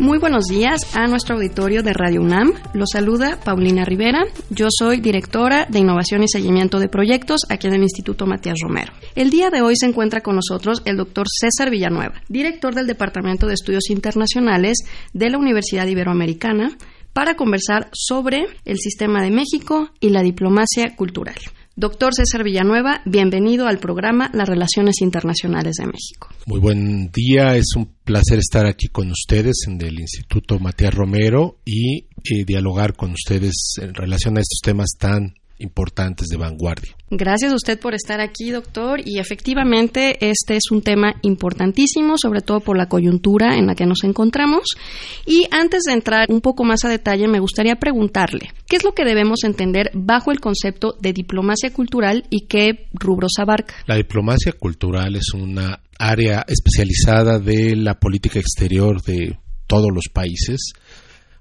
Muy buenos días a nuestro auditorio de Radio UNAM. Los saluda Paulina Rivera. Yo soy directora de Innovación y Seguimiento de Proyectos aquí en el Instituto Matías Romero. El día de hoy se encuentra con nosotros el doctor César Villanueva, director del Departamento de Estudios Internacionales de la Universidad Iberoamericana, para conversar sobre el sistema de México y la diplomacia cultural. Doctor César Villanueva, bienvenido al programa Las Relaciones Internacionales de México. Muy buen día, es un placer estar aquí con ustedes en el Instituto Matías Romero y eh, dialogar con ustedes en relación a estos temas tan importantes de vanguardia. Gracias a usted por estar aquí, doctor. Y efectivamente, este es un tema importantísimo, sobre todo por la coyuntura en la que nos encontramos. Y antes de entrar un poco más a detalle, me gustaría preguntarle, ¿qué es lo que debemos entender bajo el concepto de diplomacia cultural y qué rubros abarca? La diplomacia cultural es una área especializada de la política exterior de todos los países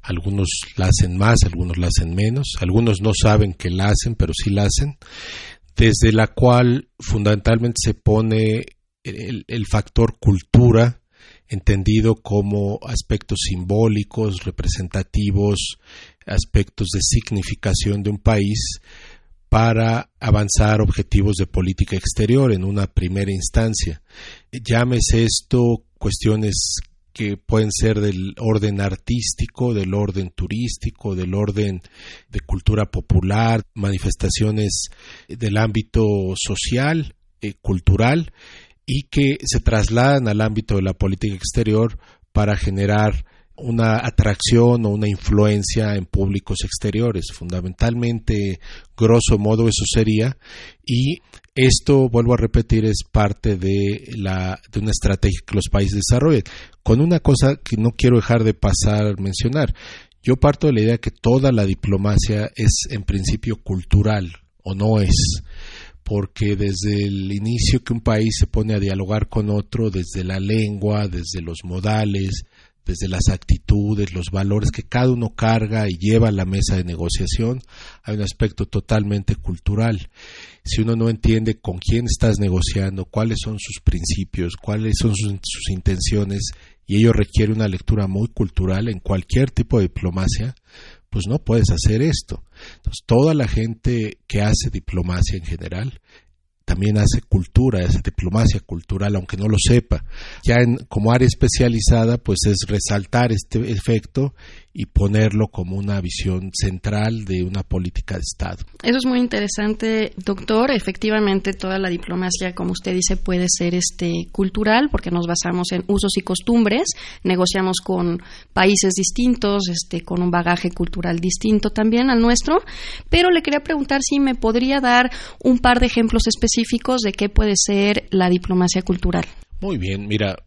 algunos la hacen más, algunos la hacen menos, algunos no saben que la hacen, pero sí la hacen, desde la cual fundamentalmente se pone el, factor cultura, entendido como aspectos simbólicos, representativos, aspectos de significación de un país para avanzar objetivos de política exterior en una primera instancia. Llámese esto cuestiones que pueden ser del orden artístico, del orden turístico, del orden de cultura popular, manifestaciones del ámbito social, eh, cultural, y que se trasladan al ámbito de la política exterior para generar una atracción o una influencia en públicos exteriores. Fundamentalmente, grosso modo, eso sería. Y esto, vuelvo a repetir, es parte de, la, de una estrategia que los países desarrollan. Con una cosa que no quiero dejar de pasar mencionar. Yo parto de la idea que toda la diplomacia es en principio cultural, o no es porque desde el inicio que un país se pone a dialogar con otro, desde la lengua, desde los modales, desde las actitudes, los valores que cada uno carga y lleva a la mesa de negociación, hay un aspecto totalmente cultural. Si uno no entiende con quién estás negociando, cuáles son sus principios, cuáles son sus, intenciones, y ello requiere una lectura muy cultural en cualquier tipo de diplomacia, pues no puedes hacer esto. Entonces, toda la gente que hace diplomacia en general también hace cultura, hace diplomacia cultural, aunque no lo sepa. Ya en, como área especializada, pues es resaltar este efecto y ponerlo como una visión central de una política de Estado. Eso es muy interesante, doctor. Efectivamente, toda la diplomacia, como usted dice, puede ser este cultural porque nos basamos en usos y costumbres, negociamos con países distintos, este con un bagaje cultural distinto también al nuestro, pero le quería preguntar si me podría dar un par de ejemplos específicos de qué puede ser la diplomacia cultural. Muy bien, mira,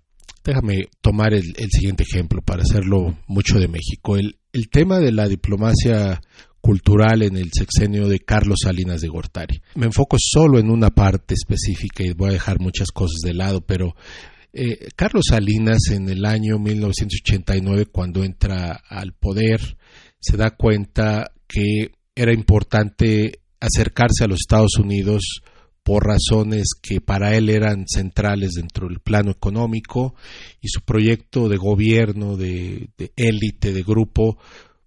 Déjame tomar el, siguiente ejemplo para hacerlo mucho de México. El, tema de la diplomacia cultural en el sexenio de Carlos Salinas de Gortari. Me enfoco solo en una parte específica y voy a dejar muchas cosas de lado, pero eh, Carlos Salinas en el año 1989, cuando entra al poder, se da cuenta que era importante acercarse a los Estados Unidos por razones que para él eran centrales dentro del plano económico y su proyecto de gobierno, de élite, de, grupo,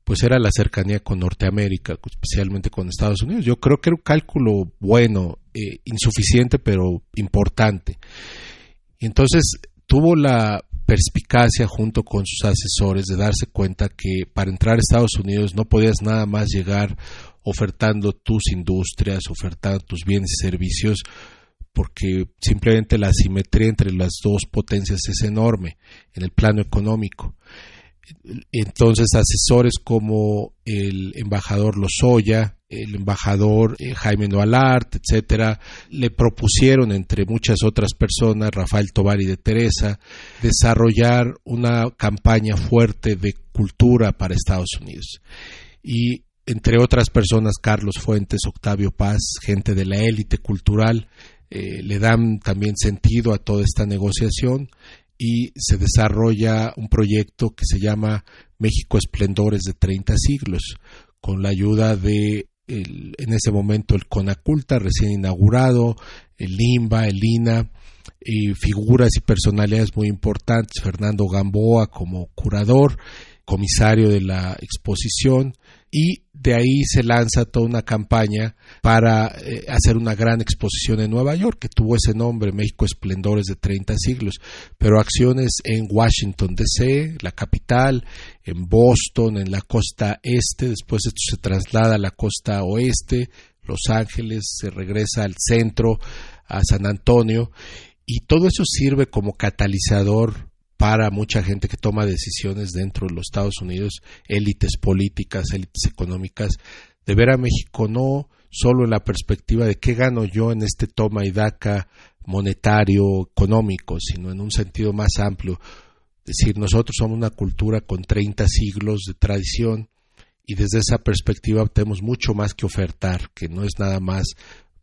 pues era la cercanía con Norteamérica, especialmente con Estados Unidos. Yo creo que era un cálculo bueno, eh, insuficiente, pero importante. Entonces tuvo la perspicacia junto con sus asesores de darse cuenta que para entrar a Estados Unidos no podías nada más llegar ofertando tus industrias, ofertando tus bienes y servicios, porque simplemente la asimetría entre las dos potencias es enorme en el plano económico. Entonces, asesores como el embajador Lozoya, el embajador eh, Jaime Noalart, etcétera, le propusieron, entre muchas otras personas, Rafael Tobar y de Teresa, desarrollar una campaña fuerte de cultura para Estados Unidos. Y entre otras personas, Carlos Fuentes, Octavio Paz, gente de la élite cultural, eh, le dan también sentido a toda esta negociación y se desarrolla un proyecto que se llama México Esplendores de 30 siglos, con la ayuda de en ese momento el Conaculta recién inaugurado, el LIMBA, el INA, y figuras y personalidades muy importantes, Fernando Gamboa como curador, comisario de la exposición, y de ahí se lanza toda una campaña para eh, hacer una gran exposición en Nueva York, que tuvo ese nombre, México Esplendores de 30 siglos, pero acciones en Washington DC, la capital, en Boston, en la costa este, después esto se traslada a la costa oeste, Los Ángeles, se regresa al centro, a San Antonio, y todo eso sirve como catalizador para mucha gente que toma decisiones dentro de los Estados Unidos, élites políticas, élites económicas, de ver a México no solo en la perspectiva de qué gano yo en este toma y daca monetario, económico, sino en un sentido más amplio. Es decir, nosotros somos una cultura con 30 siglos de tradición y desde esa perspectiva tenemos mucho más que ofertar, que no es nada más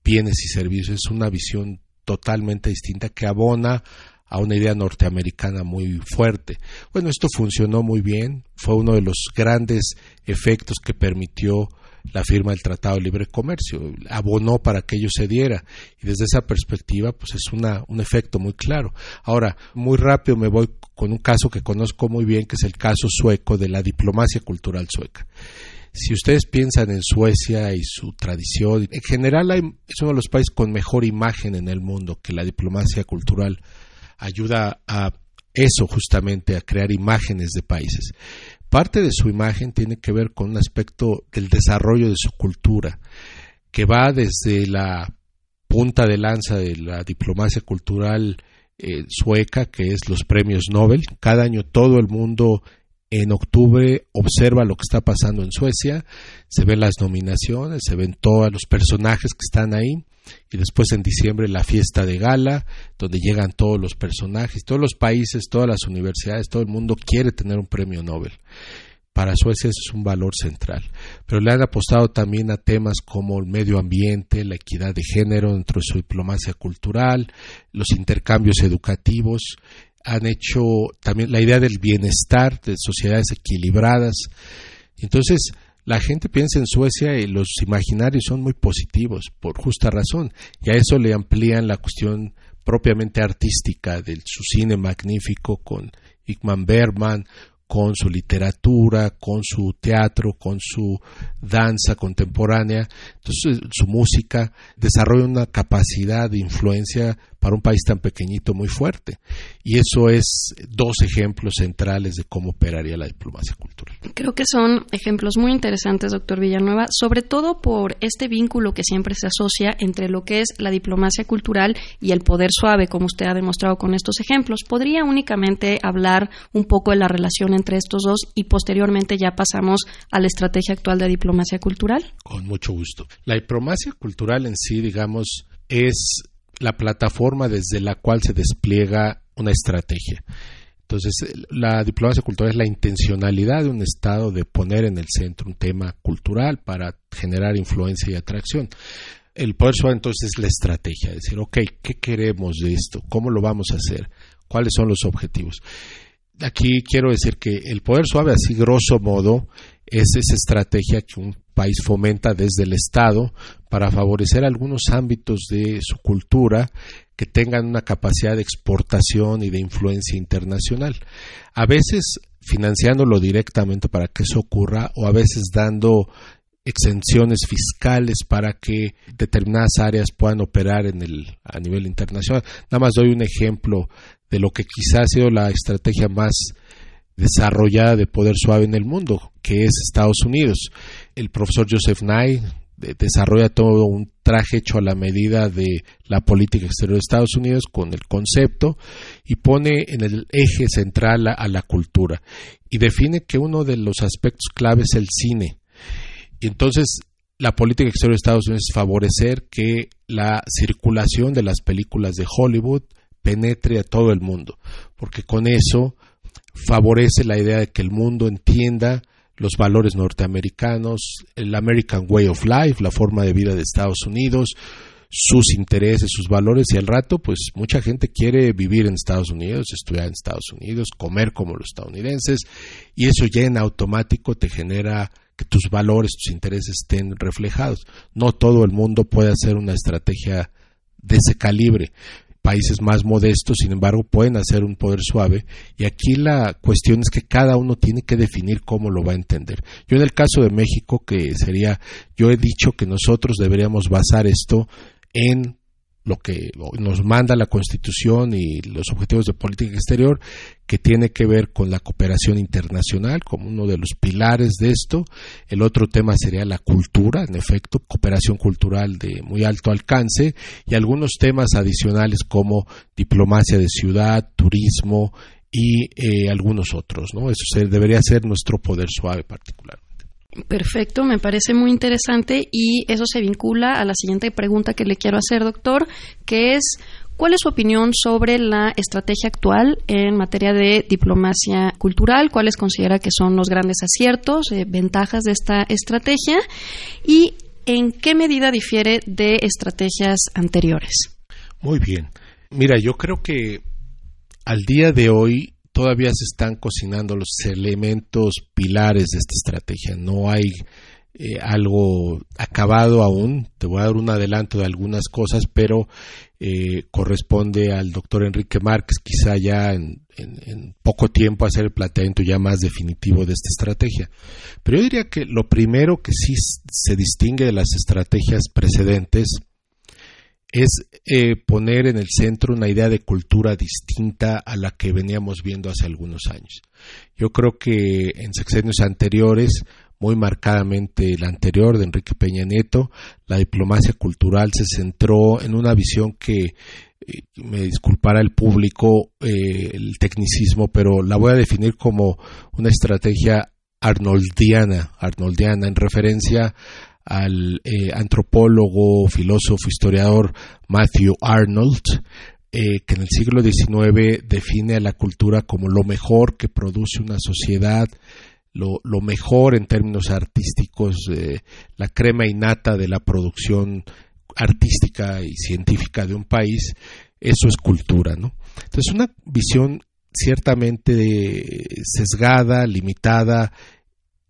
bienes y servicios, es una visión totalmente distinta que abona a una idea norteamericana muy fuerte. Bueno, esto funcionó muy bien, fue uno de los grandes efectos que permitió la firma del Tratado de Libre Comercio, abonó para que ello se diera y desde esa perspectiva pues es una, un efecto muy claro. Ahora, muy rápido me voy con un caso que conozco muy bien, que es el caso sueco de la diplomacia cultural sueca. Si ustedes piensan en Suecia y su tradición, en general es uno de los países con mejor imagen en el mundo que la diplomacia cultural ayuda a eso justamente, a crear imágenes de países. Parte de su imagen tiene que ver con un aspecto del desarrollo de su cultura, que va desde la punta de lanza de la diplomacia cultural eh, sueca, que es los premios Nobel. Cada año todo el mundo en octubre observa lo que está pasando en Suecia, se ven las nominaciones, se ven todos los personajes que están ahí y después en diciembre la fiesta de gala, donde llegan todos los personajes, todos los países, todas las universidades, todo el mundo quiere tener un premio Nobel. Para Suecia eso es un valor central. Pero le han apostado también a temas como el medio ambiente, la equidad de género dentro de su diplomacia cultural, los intercambios educativos, han hecho también la idea del bienestar, de sociedades equilibradas. Entonces, la gente piensa en Suecia y los imaginarios son muy positivos, por justa razón, y a eso le amplían la cuestión propiamente artística de su cine magnífico con Igman Bergman, con su literatura, con su teatro, con su danza contemporánea, entonces su música desarrolla una capacidad de influencia para un país tan pequeñito muy fuerte. Y eso es dos ejemplos centrales de cómo operaría la diplomacia cultural. Creo que son ejemplos muy interesantes, doctor Villanueva, sobre todo por este vínculo que siempre se asocia entre lo que es la diplomacia cultural y el poder suave, como usted ha demostrado con estos ejemplos. ¿Podría únicamente hablar un poco de la relación entre estos dos y posteriormente ya pasamos a la estrategia actual de diplomacia cultural? Con mucho gusto. La diplomacia cultural en sí, digamos, es la plataforma desde la cual se despliega una estrategia. Entonces, la diplomacia cultural es la intencionalidad de un Estado de poner en el centro un tema cultural para generar influencia y atracción. El poder suave entonces es la estrategia, decir, ok, ¿qué queremos de esto? ¿Cómo lo vamos a hacer? ¿Cuáles son los objetivos? Aquí quiero decir que el poder suave, así grosso modo, es esa estrategia que un país fomenta desde el Estado para favorecer algunos ámbitos de su cultura que tengan una capacidad de exportación y de influencia internacional. A veces financiándolo directamente para que eso ocurra o a veces dando exenciones fiscales para que determinadas áreas puedan operar en el, a nivel internacional. Nada más doy un ejemplo de lo que quizás ha sido la estrategia más desarrollada de poder suave en el mundo, que es Estados Unidos. El profesor Joseph Nye desarrolla todo un traje hecho a la medida de la política exterior de Estados Unidos con el concepto y pone en el eje central a, a la cultura y define que uno de los aspectos claves es el cine. Y entonces la política exterior de Estados Unidos es favorecer que la circulación de las películas de Hollywood penetre a todo el mundo, porque con eso favorece la idea de que el mundo entienda los valores norteamericanos, el American Way of Life, la forma de vida de Estados Unidos, sus intereses, sus valores y al rato pues mucha gente quiere vivir en Estados Unidos, estudiar en Estados Unidos, comer como los estadounidenses y eso ya en automático te genera que tus valores, tus intereses estén reflejados. No todo el mundo puede hacer una estrategia de ese calibre. Países más modestos, sin embargo, pueden hacer un poder suave y aquí la cuestión es que cada uno tiene que definir cómo lo va a entender. Yo en el caso de México, que sería, yo he dicho que nosotros deberíamos basar esto en lo que nos manda la Constitución y los objetivos de política exterior, que tiene que ver con la cooperación internacional como uno de los pilares de esto. El otro tema sería la cultura, en efecto, cooperación cultural de muy alto alcance y algunos temas adicionales como diplomacia de ciudad, turismo y eh, algunos otros. ¿no? Eso debería ser nuestro poder suave particular. Perfecto, me parece muy interesante y eso se vincula a la siguiente pregunta que le quiero hacer, doctor, que es ¿Cuál es su opinión sobre la estrategia actual en materia de diplomacia cultural? ¿Cuáles considera que son los grandes aciertos, eh, ventajas de esta estrategia? ¿Y en qué medida difiere de estrategias anteriores? Muy bien. Mira, yo creo que al día de hoy todavía se están cocinando los elementos pilares de esta estrategia. No hay eh, algo acabado aún. Te voy a dar un adelanto de algunas cosas, pero eh, corresponde al doctor Enrique Márquez, quizá ya en, en, poco tiempo hacer el planteamiento ya más definitivo de esta estrategia. Pero yo diría que lo primero que sí se distingue de las estrategias precedentes es eh, poner en el centro una idea de cultura distinta a la que veníamos viendo hace algunos años. Yo creo que en sexenios anteriores, muy marcadamente el anterior de Enrique Peña Nieto, la diplomacia cultural se centró en una visión que eh, me disculpará el público eh, el tecnicismo, pero la voy a definir como una estrategia arnoldiana, arnoldiana en referencia al eh, antropólogo, filósofo, historiador Matthew Arnold, eh, que en el siglo XIX define a la cultura como lo mejor que produce una sociedad, lo, mejor en términos artísticos, eh, la crema innata de la producción artística y científica de un país, eso es cultura, ¿no? Entonces, una visión ciertamente sesgada, limitada,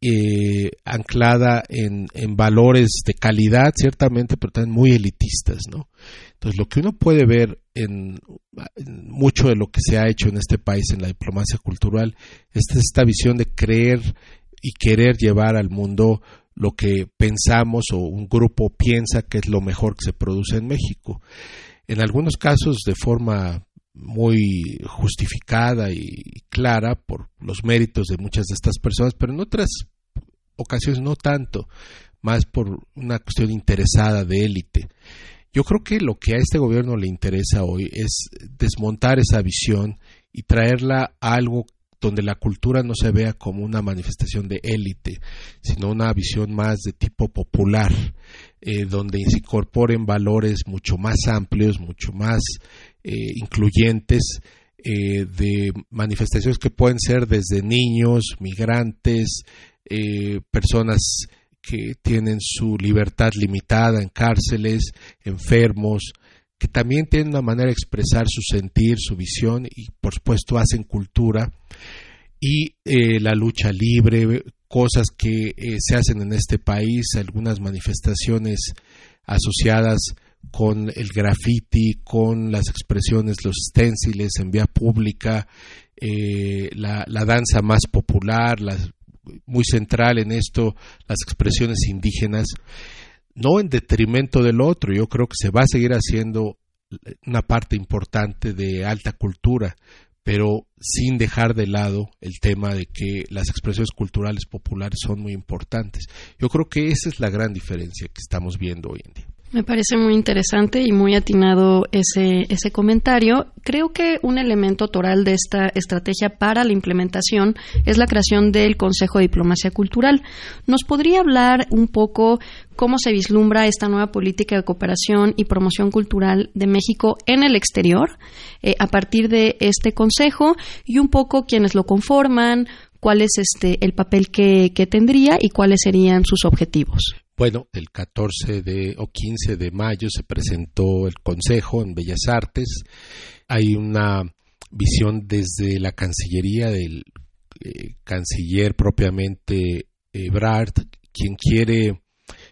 eh, anclada en, valores de calidad, ciertamente, pero también muy elitistas, ¿no? Entonces, lo que uno puede ver en, mucho de lo que se ha hecho en este país en la diplomacia cultural es esta visión de creer y querer llevar al mundo lo que pensamos o un grupo piensa que es lo mejor que se produce en México. En algunos casos de forma muy justificada y clara por los méritos de muchas de estas personas, pero en otras ocasiones no tanto, más por una cuestión interesada de élite. Yo creo que lo que a este gobierno le interesa hoy es desmontar esa visión y traerla a algo donde la cultura no se vea como una manifestación de élite, sino una visión más de tipo popular, eh, donde se incorporen valores mucho más amplios, mucho más eh, incluyentes, eh, de manifestaciones que pueden ser desde niños, migrantes, personas que tienen su libertad limitada en cárceles, enfermos, que también tienen una manera de expresar su sentir, su visión y por supuesto hacen cultura y eh, la lucha libre, cosas que eh, se hacen en este país, algunas manifestaciones asociadas con el graffiti, con las expresiones, los stenciles en vía pública, eh, la, danza más popular, la, muy central en esto, las expresiones indígenas no en detrimento del otro, yo creo que se va a seguir haciendo una parte importante de alta cultura, pero sin dejar de lado el tema de que las expresiones culturales populares son muy importantes. Yo creo que esa es la gran diferencia que estamos viendo hoy en día. Me parece muy interesante y muy atinado ese, ese comentario. Creo que un elemento toral de esta estrategia para la implementación es la creación del Consejo de Diplomacia Cultural. ¿Nos podría hablar un poco cómo se vislumbra esta nueva política de cooperación y promoción cultural de México en el exterior eh, a partir de este Consejo y un poco quienes lo conforman, cuál es este el papel que, que tendría y cuáles serían sus objetivos. Bueno, el 14 de, o 15 de mayo se presentó el Consejo en Bellas Artes. Hay una visión desde la Cancillería del eh, canciller propiamente Ebrard, quien quiere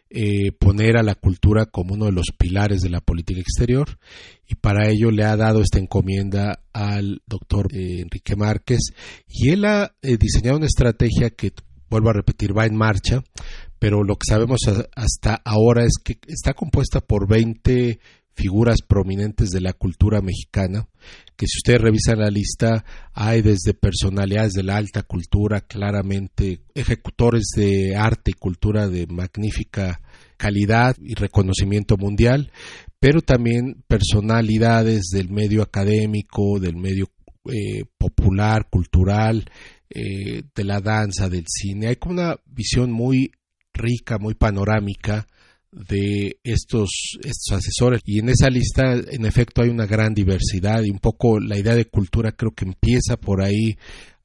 eh, poner a la cultura como uno de los pilares de la política exterior y para ello le ha dado esta encomienda al doctor eh, Enrique Márquez y él ha diseñado una estrategia que, vuelvo a repetir, va en marcha, pero lo que sabemos hasta ahora es que está compuesta por 20 figuras prominentes de la cultura mexicana, que si ustedes revisan la lista, hay desde personalidades de la alta cultura, claramente ejecutores de arte y cultura de magnífica calidad y reconocimiento mundial, pero también personalidades del medio académico, del medio eh, popular, cultural, eh, de la danza, del cine. Hay como una visión muy rica, muy panorámica de estos, estos asesores. Y en esa lista en efecto hay una gran diversidad y un poco la idea de cultura creo que empieza por ahí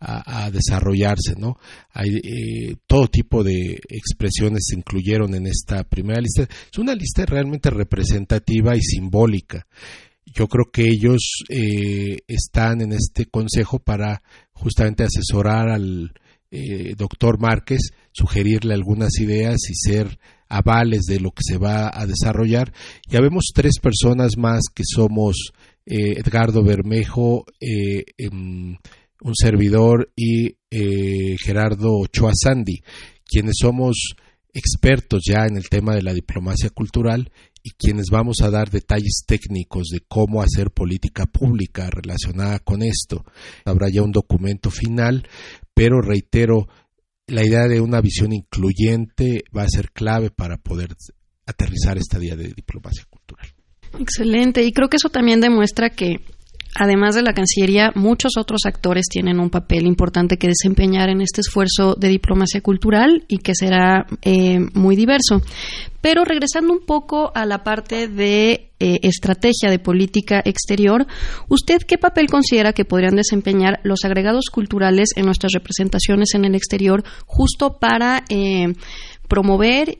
a, desarrollarse no hay eh, todo tipo de expresiones se incluyeron en esta primera lista. Es una lista realmente representativa y simbólica. Yo creo que ellos eh, están en este consejo para justamente asesorar al eh, doctor Márquez, sugerirle algunas ideas y ser avales de lo que se va a desarrollar. Ya vemos tres personas más que somos eh, Edgardo Bermejo, eh, em, un servidor y eh, Gerardo Ochoa Sandi, quienes somos expertos ya en el tema de la diplomacia cultural y quienes vamos a dar detalles técnicos de cómo hacer política pública relacionada con esto. Habrá ya un documento final, pero reitero, la idea de una visión incluyente va a ser clave para poder aterrizar esta día de diplomacia cultural. Excelente, y creo que eso también demuestra que Además de la Cancillería, muchos otros actores tienen un papel importante que desempeñar en este esfuerzo de diplomacia cultural y que será eh, muy diverso. Pero regresando un poco a la parte de eh, estrategia de política exterior, ¿usted qué papel considera que podrían desempeñar los agregados culturales en nuestras representaciones en el exterior justo para eh, promover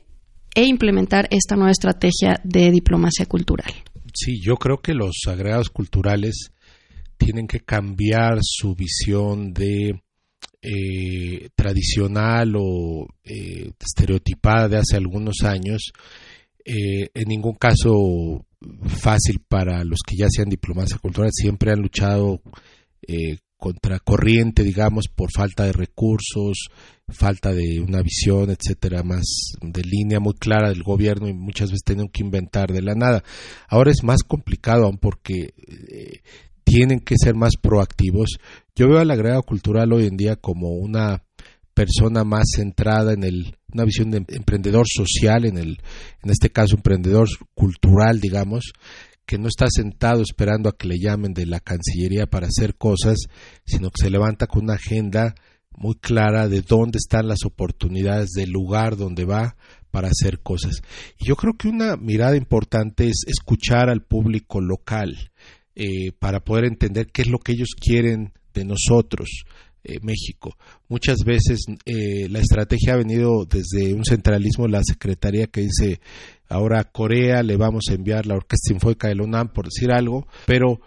e implementar esta nueva estrategia de diplomacia cultural? Sí, yo creo que los agregados culturales tienen que cambiar su visión de eh, tradicional o eh, estereotipada de hace algunos años, eh, en ningún caso fácil para los que ya sean diplomacia cultural, siempre han luchado contra corriente, digamos, por falta de recursos, falta de una visión, etcétera, más de línea muy clara del gobierno y muchas veces tienen que inventar de la nada. Ahora es más complicado aún porque tienen que ser más proactivos. Yo veo al agregado cultural hoy en día como una persona más centrada en el, una visión de emprendedor social, en, el, en este caso emprendedor cultural, digamos, que no está sentado esperando a que le llamen de la Cancillería para hacer cosas, sino que se levanta con una agenda muy clara de dónde están las oportunidades del lugar donde va para hacer cosas. Y yo creo que una mirada importante es escuchar al público local, eh, para poder entender qué es lo que ellos quieren de nosotros, eh, México. Muchas veces eh, la estrategia ha venido desde un centralismo la Secretaría que dice ahora a Corea le vamos a enviar la Orquesta Sinfónica de la UNAM, por decir algo, pero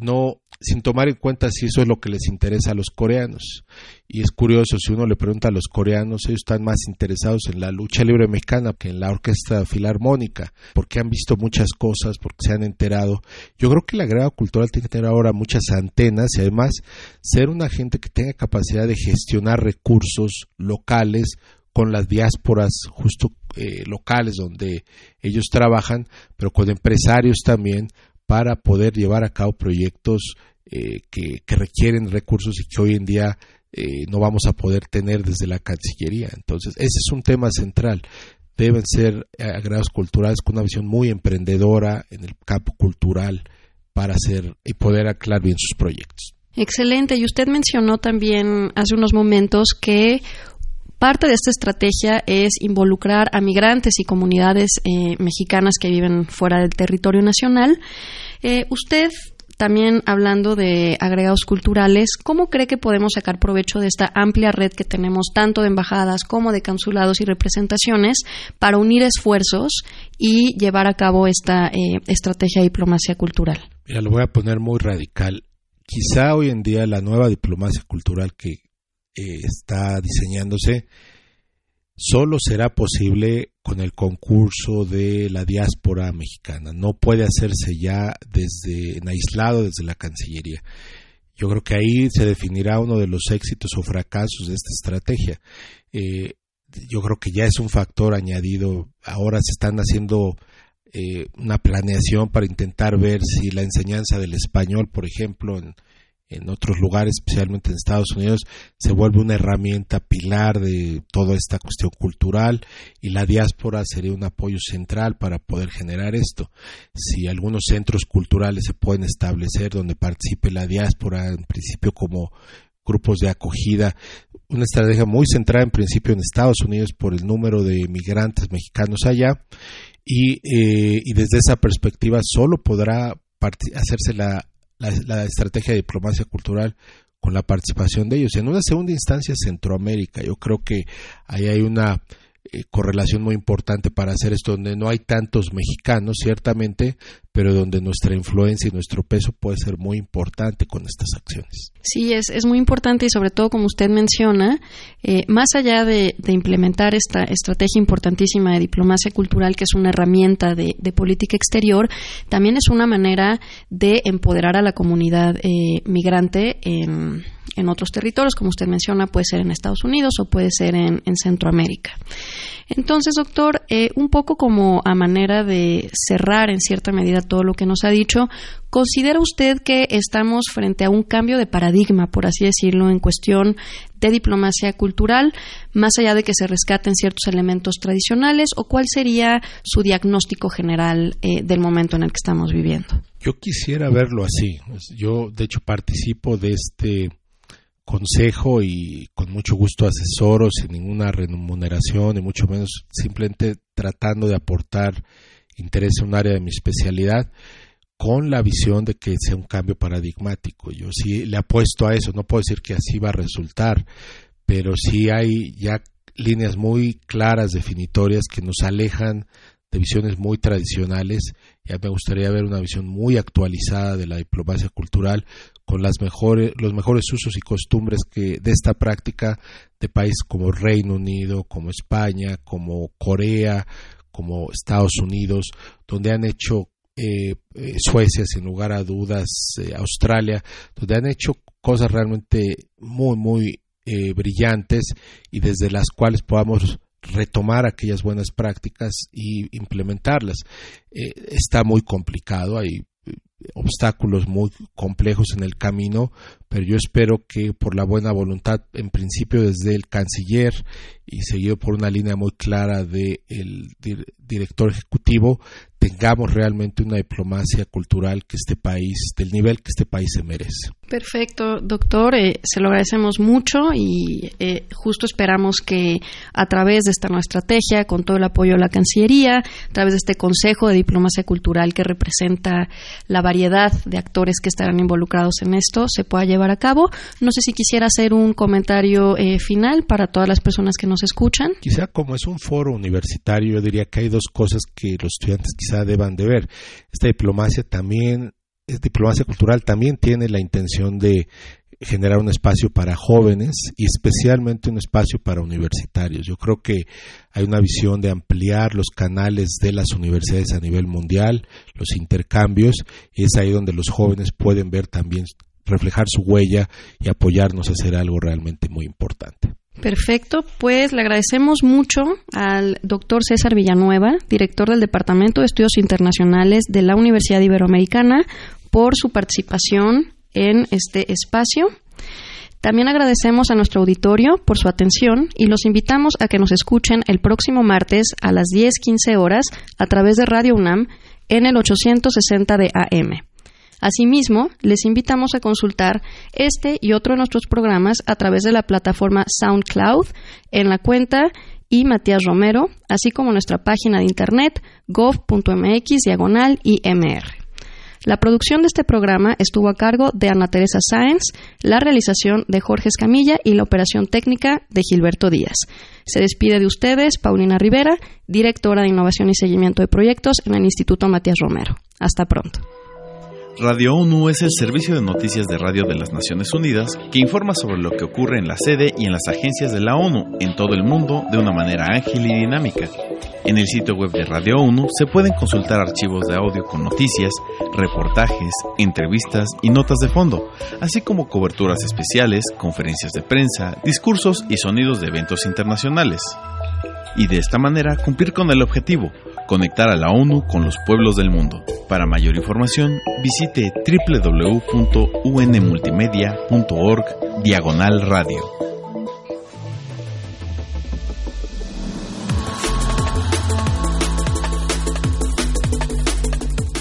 no sin tomar en cuenta si eso es lo que les interesa a los coreanos. Y es curioso, si uno le pregunta a los coreanos, ellos están más interesados en la lucha libre mexicana que en la orquesta filarmónica, porque han visto muchas cosas, porque se han enterado. Yo creo que la grado cultural tiene que tener ahora muchas antenas y además ser una gente que tenga capacidad de gestionar recursos locales con las diásporas justo eh, locales donde ellos trabajan, pero con empresarios también para poder llevar a cabo proyectos eh, que, requieren recursos y que hoy en día eh, no vamos a poder tener desde la Cancillería. Entonces, ese es un tema central. Deben ser agrados culturales con una visión muy emprendedora en el campo cultural para hacer y poder aclarar bien sus proyectos. Excelente. Y usted mencionó también hace unos momentos que Parte de esta estrategia es involucrar a migrantes y comunidades eh, mexicanas que viven fuera del territorio nacional. Eh, usted también hablando de agregados culturales, ¿cómo cree que podemos sacar provecho de esta amplia red que tenemos tanto de embajadas como de consulados y representaciones para unir esfuerzos y llevar a cabo esta eh, estrategia de diplomacia cultural? Mira, lo voy a poner muy radical. Quizá hoy en día la nueva diplomacia cultural que eh, está diseñándose solo será posible con el concurso de la diáspora mexicana. No puede hacerse ya desde en aislado desde la Cancillería. Yo creo que ahí se definirá uno de los éxitos o fracasos de esta estrategia. Eh, yo creo que ya es un factor añadido. Ahora se están haciendo eh, una planeación para intentar ver si la enseñanza del español, por ejemplo, en, en otros lugares, especialmente en Estados Unidos, se vuelve una herramienta pilar de toda esta cuestión cultural y la diáspora sería un apoyo central para poder generar esto. Si algunos centros culturales se pueden establecer donde participe la diáspora, en principio como grupos de acogida, una estrategia muy centrada en principio en Estados Unidos por el número de migrantes mexicanos allá y, eh, y desde esa perspectiva solo podrá hacerse la la, estrategia de diplomacia cultural con la participación de ellos. En una segunda instancia, Centroamérica. Yo creo que ahí hay una eh, correlación muy importante para hacer esto, donde no hay tantos mexicanos, ciertamente, pero donde nuestra influencia y nuestro peso puede ser muy importante con estas acciones. Sí, es, es muy importante y sobre todo, como usted menciona, eh, más allá de, implementar esta estrategia importantísima de diplomacia cultural, que es una herramienta de, política exterior, también es una manera de empoderar a la comunidad eh, migrante en en otros territorios, como usted menciona, puede ser en Estados Unidos o puede ser en, Centroamérica. Entonces, doctor, eh, un poco como a manera de cerrar en cierta medida todo lo que nos ha dicho, ¿considera usted que estamos frente a un cambio de paradigma, por así decirlo, en cuestión de diplomacia cultural, más allá de que se rescaten ciertos elementos tradicionales, o cuál sería su diagnóstico general eh, del momento en el que estamos viviendo? Yo quisiera verlo así. Yo, de hecho, participo de este consejo y con mucho gusto asesoro sin ninguna remuneración y mucho menos simplemente tratando de aportar interés en un área de mi especialidad con la visión de que sea un cambio paradigmático. Yo sí le apuesto a eso, no puedo decir que así va a resultar, pero sí hay ya líneas muy claras, definitorias, que nos alejan de visiones muy tradicionales. Ya me gustaría ver una visión muy actualizada de la diplomacia cultural con las mejores, los mejores usos y costumbres que de esta práctica de países como Reino Unido, como España, como Corea, como Estados Unidos, donde han hecho eh, eh, Suecia, sin lugar a dudas, eh, Australia, donde han hecho cosas realmente muy, muy brillantes y desde las cuales podamos retomar aquellas buenas prácticas y implementarlas. está muy complicado, hay obstáculos muy complejos en el camino, pero yo espero que por la buena voluntad, en principio desde el canciller y seguido por una línea muy clara del director ejecutivo, tengamos realmente una diplomacia cultural que este país, del nivel que este país se merece. Perfecto, doctor. Eh, se lo agradecemos mucho y eh, justo esperamos que a través de esta nueva estrategia, con todo el apoyo de la Cancillería, a través de este Consejo de Diplomacia Cultural que representa la variedad de actores que estarán involucrados en esto, se pueda llevar a cabo. No sé si quisiera hacer un comentario eh, final para todas las personas que nos escuchan. Quizá como es un foro universitario, yo diría que hay dos cosas que los estudiantes quizá deban de ver. Esta diplomacia también diplomacia cultural también tiene la intención de generar un espacio para jóvenes y especialmente un espacio para universitarios. Yo creo que hay una visión de ampliar los canales de las universidades a nivel mundial, los intercambios, y es ahí donde los jóvenes pueden ver también reflejar su huella y apoyarnos a hacer algo realmente muy importante. Perfecto, pues le agradecemos mucho al doctor César Villanueva, director del Departamento de Estudios Internacionales de la Universidad Iberoamericana, por su participación en este espacio. También agradecemos a nuestro auditorio por su atención y los invitamos a que nos escuchen el próximo martes a las 10:15 horas a través de Radio UNAM en el 860 de AM. Asimismo, les invitamos a consultar este y otro de nuestros programas a través de la plataforma SoundCloud en la cuenta y Matías Romero, así como nuestra página de internet gov.mx diagonal IMR. La producción de este programa estuvo a cargo de Ana Teresa Sáenz, la realización de Jorge Escamilla y la operación técnica de Gilberto Díaz. Se despide de ustedes Paulina Rivera, directora de Innovación y Seguimiento de Proyectos en el Instituto Matías Romero. Hasta pronto. Radio ONU es el servicio de noticias de radio de las Naciones Unidas que informa sobre lo que ocurre en la sede y en las agencias de la ONU en todo el mundo de una manera ágil y dinámica. En el sitio web de Radio ONU se pueden consultar archivos de audio con noticias, reportajes, entrevistas y notas de fondo, así como coberturas especiales, conferencias de prensa, discursos y sonidos de eventos internacionales. Y de esta manera cumplir con el objetivo, conectar a la ONU con los pueblos del mundo. Para mayor información, visite www.unmultimedia.org diagonal radio.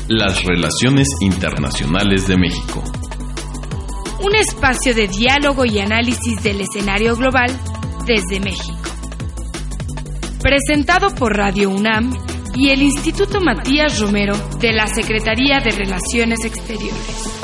Las relaciones internacionales de México. Un espacio de diálogo y análisis del escenario global desde México. Presentado por Radio UNAM y el Instituto Matías Romero de la Secretaría de Relaciones Exteriores.